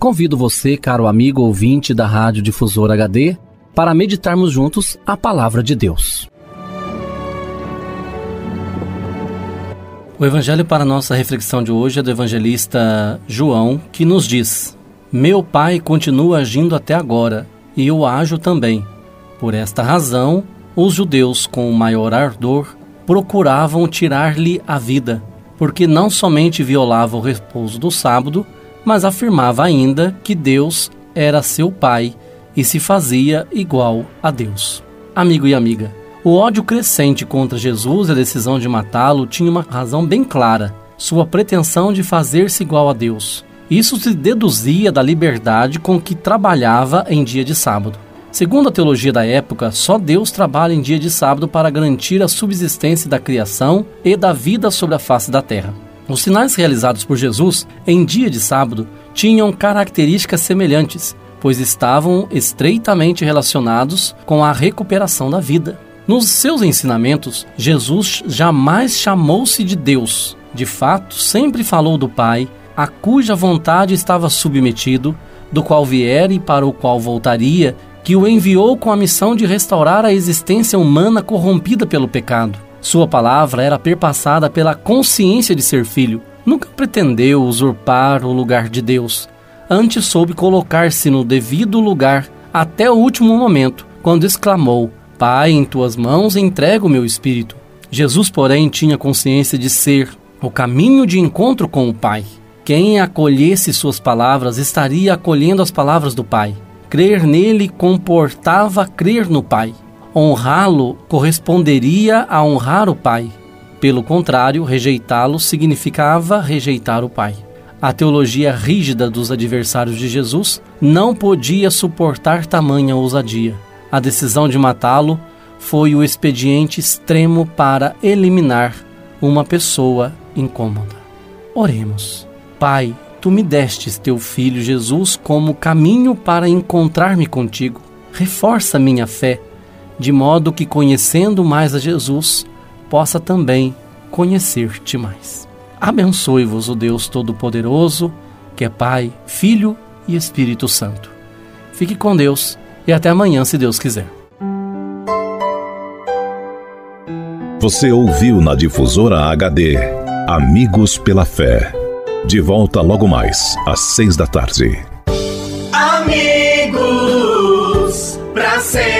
Convido você, caro amigo ouvinte da Rádio Difusor HD, para meditarmos juntos a palavra de Deus. O evangelho para nossa reflexão de hoje é do evangelista João, que nos diz: Meu Pai continua agindo até agora, e eu ajo também. Por esta razão, os judeus, com maior ardor, procuravam tirar-lhe a vida, porque não somente violava o repouso do sábado, mas afirmava ainda que Deus era seu pai e se fazia igual a Deus. Amigo e amiga, o ódio crescente contra Jesus e a decisão de matá-lo tinha uma razão bem clara: sua pretensão de fazer-se igual a Deus. Isso se deduzia da liberdade com que trabalhava em dia de sábado. Segundo a teologia da época, só Deus trabalha em dia de sábado para garantir a subsistência da criação e da vida sobre a face da terra. Os sinais realizados por Jesus em dia de sábado tinham características semelhantes, pois estavam estreitamente relacionados com a recuperação da vida. Nos seus ensinamentos, Jesus jamais chamou-se de Deus. De fato, sempre falou do Pai, a cuja vontade estava submetido, do qual viera e para o qual voltaria, que o enviou com a missão de restaurar a existência humana corrompida pelo pecado. Sua palavra era perpassada pela consciência de ser filho. Nunca pretendeu usurpar o lugar de Deus. Antes soube colocar-se no devido lugar até o último momento, quando exclamou: Pai, em tuas mãos entrego o meu espírito. Jesus, porém, tinha consciência de ser o caminho de encontro com o Pai. Quem acolhesse suas palavras estaria acolhendo as palavras do Pai. Crer nele comportava crer no Pai. Honrá-lo corresponderia a honrar o Pai. Pelo contrário, rejeitá-lo significava rejeitar o Pai. A teologia rígida dos adversários de Jesus não podia suportar tamanha ousadia. A decisão de matá-lo foi o expediente extremo para eliminar uma pessoa incômoda. Oremos. Pai, tu me destes teu filho Jesus como caminho para encontrar-me contigo. Reforça minha fé de modo que, conhecendo mais a Jesus, possa também conhecer-te mais. Abençoe-vos o Deus Todo-Poderoso, que é Pai, Filho e Espírito Santo. Fique com Deus e até amanhã, se Deus quiser. Você ouviu na Difusora HD Amigos pela Fé. De volta logo mais, às seis da tarde. Amigos, pra sempre